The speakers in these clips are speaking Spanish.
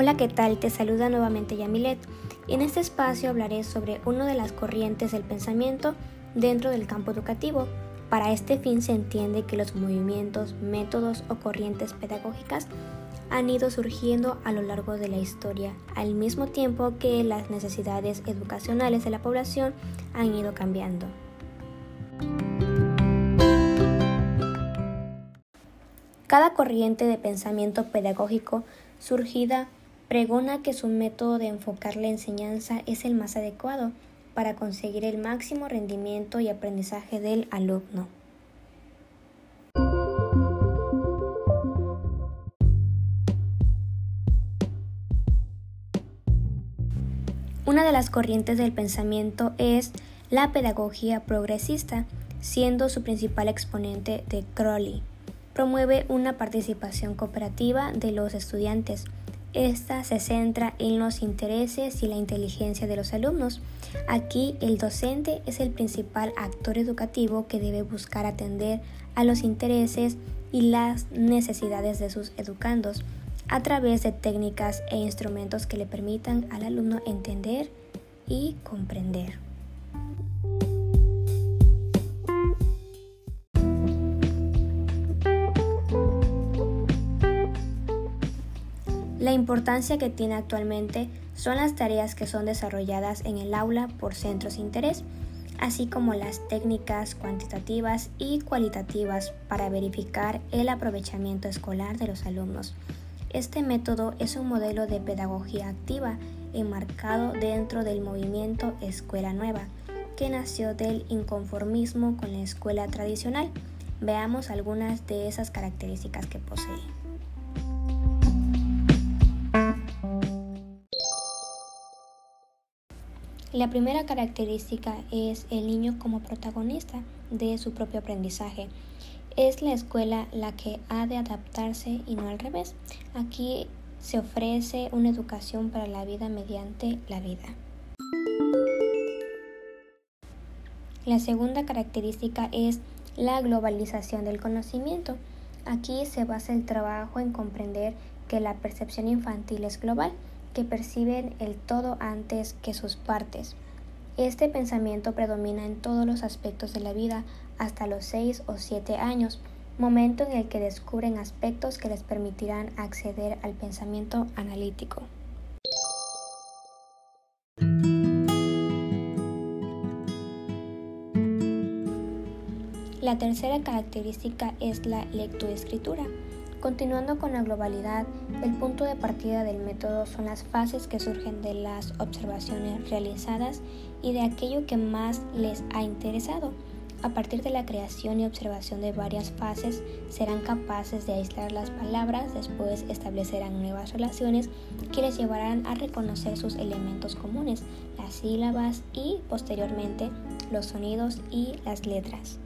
Hola, ¿qué tal? Te saluda nuevamente Yamilet. En este espacio hablaré sobre una de las corrientes del pensamiento dentro del campo educativo. Para este fin se entiende que los movimientos, métodos o corrientes pedagógicas han ido surgiendo a lo largo de la historia, al mismo tiempo que las necesidades educacionales de la población han ido cambiando. Cada corriente de pensamiento pedagógico surgida pregona que su método de enfocar la enseñanza es el más adecuado para conseguir el máximo rendimiento y aprendizaje del alumno. Una de las corrientes del pensamiento es la pedagogía progresista, siendo su principal exponente de Crowley promueve una participación cooperativa de los estudiantes. Esta se centra en los intereses y la inteligencia de los alumnos. Aquí el docente es el principal actor educativo que debe buscar atender a los intereses y las necesidades de sus educandos a través de técnicas e instrumentos que le permitan al alumno entender y comprender. La importancia que tiene actualmente son las tareas que son desarrolladas en el aula por centros de interés, así como las técnicas cuantitativas y cualitativas para verificar el aprovechamiento escolar de los alumnos. Este método es un modelo de pedagogía activa enmarcado dentro del movimiento Escuela Nueva, que nació del inconformismo con la escuela tradicional. Veamos algunas de esas características que posee. La primera característica es el niño como protagonista de su propio aprendizaje. Es la escuela la que ha de adaptarse y no al revés. Aquí se ofrece una educación para la vida mediante la vida. La segunda característica es la globalización del conocimiento. Aquí se basa el trabajo en comprender que la percepción infantil es global que perciben el todo antes que sus partes. Este pensamiento predomina en todos los aspectos de la vida hasta los 6 o 7 años, momento en el que descubren aspectos que les permitirán acceder al pensamiento analítico. La tercera característica es la lectoescritura. Continuando con la globalidad, el punto de partida del método son las fases que surgen de las observaciones realizadas y de aquello que más les ha interesado. A partir de la creación y observación de varias fases, serán capaces de aislar las palabras, después establecerán nuevas relaciones que les llevarán a reconocer sus elementos comunes, las sílabas y, posteriormente, los sonidos y las letras.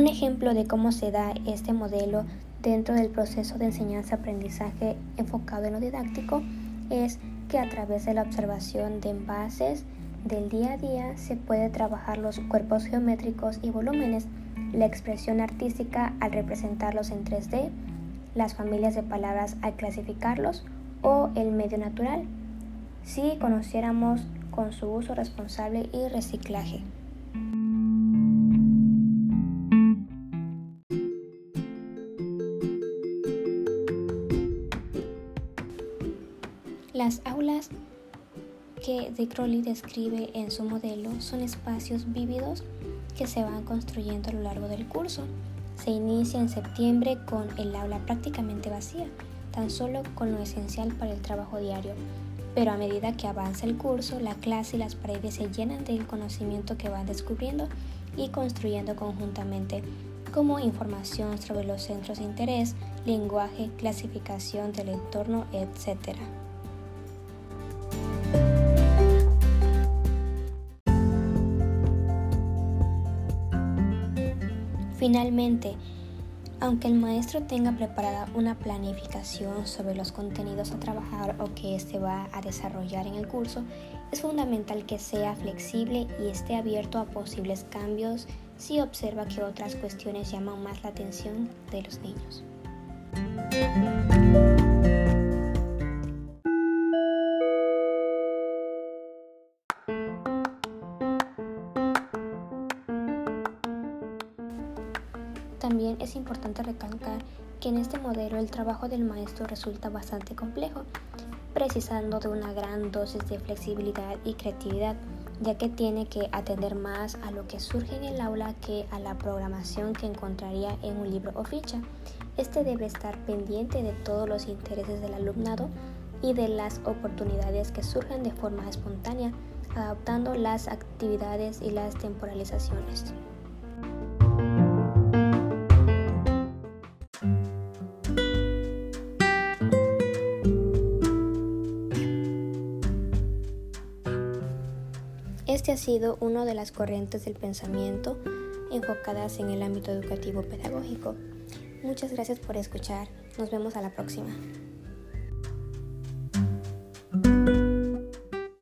Un ejemplo de cómo se da este modelo dentro del proceso de enseñanza-aprendizaje enfocado en lo didáctico es que a través de la observación de envases del día a día se puede trabajar los cuerpos geométricos y volúmenes, la expresión artística al representarlos en 3D, las familias de palabras al clasificarlos o el medio natural, si conociéramos con su uso responsable y reciclaje. Las aulas que de Crowley describe en su modelo son espacios vívidos que se van construyendo a lo largo del curso. Se inicia en septiembre con el aula prácticamente vacía, tan solo con lo esencial para el trabajo diario. Pero a medida que avanza el curso, la clase y las paredes se llenan del conocimiento que van descubriendo y construyendo conjuntamente, como información sobre los centros de interés, lenguaje, clasificación del entorno, etc. Finalmente, Aunque el maestro tenga preparada una planificación sobre los contenidos a trabajar o que éste va a desarrollar en el curso, es fundamental que sea flexible y esté abierto a posibles cambios si observa que otras cuestiones llaman más la atención de los niños. También es importante recalcar que en este modelo el trabajo del maestro resulta bastante complejo, precisando de una gran dosis de flexibilidad y creatividad, ya que tiene que atender más a lo que surge en el aula que a la programación que encontraría en un libro o ficha. Este debe estar pendiente de todos los intereses del alumnado y de las oportunidades que surgen de forma espontánea, adaptando las actividades y las temporalizaciones. Este ha sido una de las corrientes del pensamiento enfocadas en el ámbito educativo pedagógico. Muchas gracias por escuchar. Nos vemos a la próxima.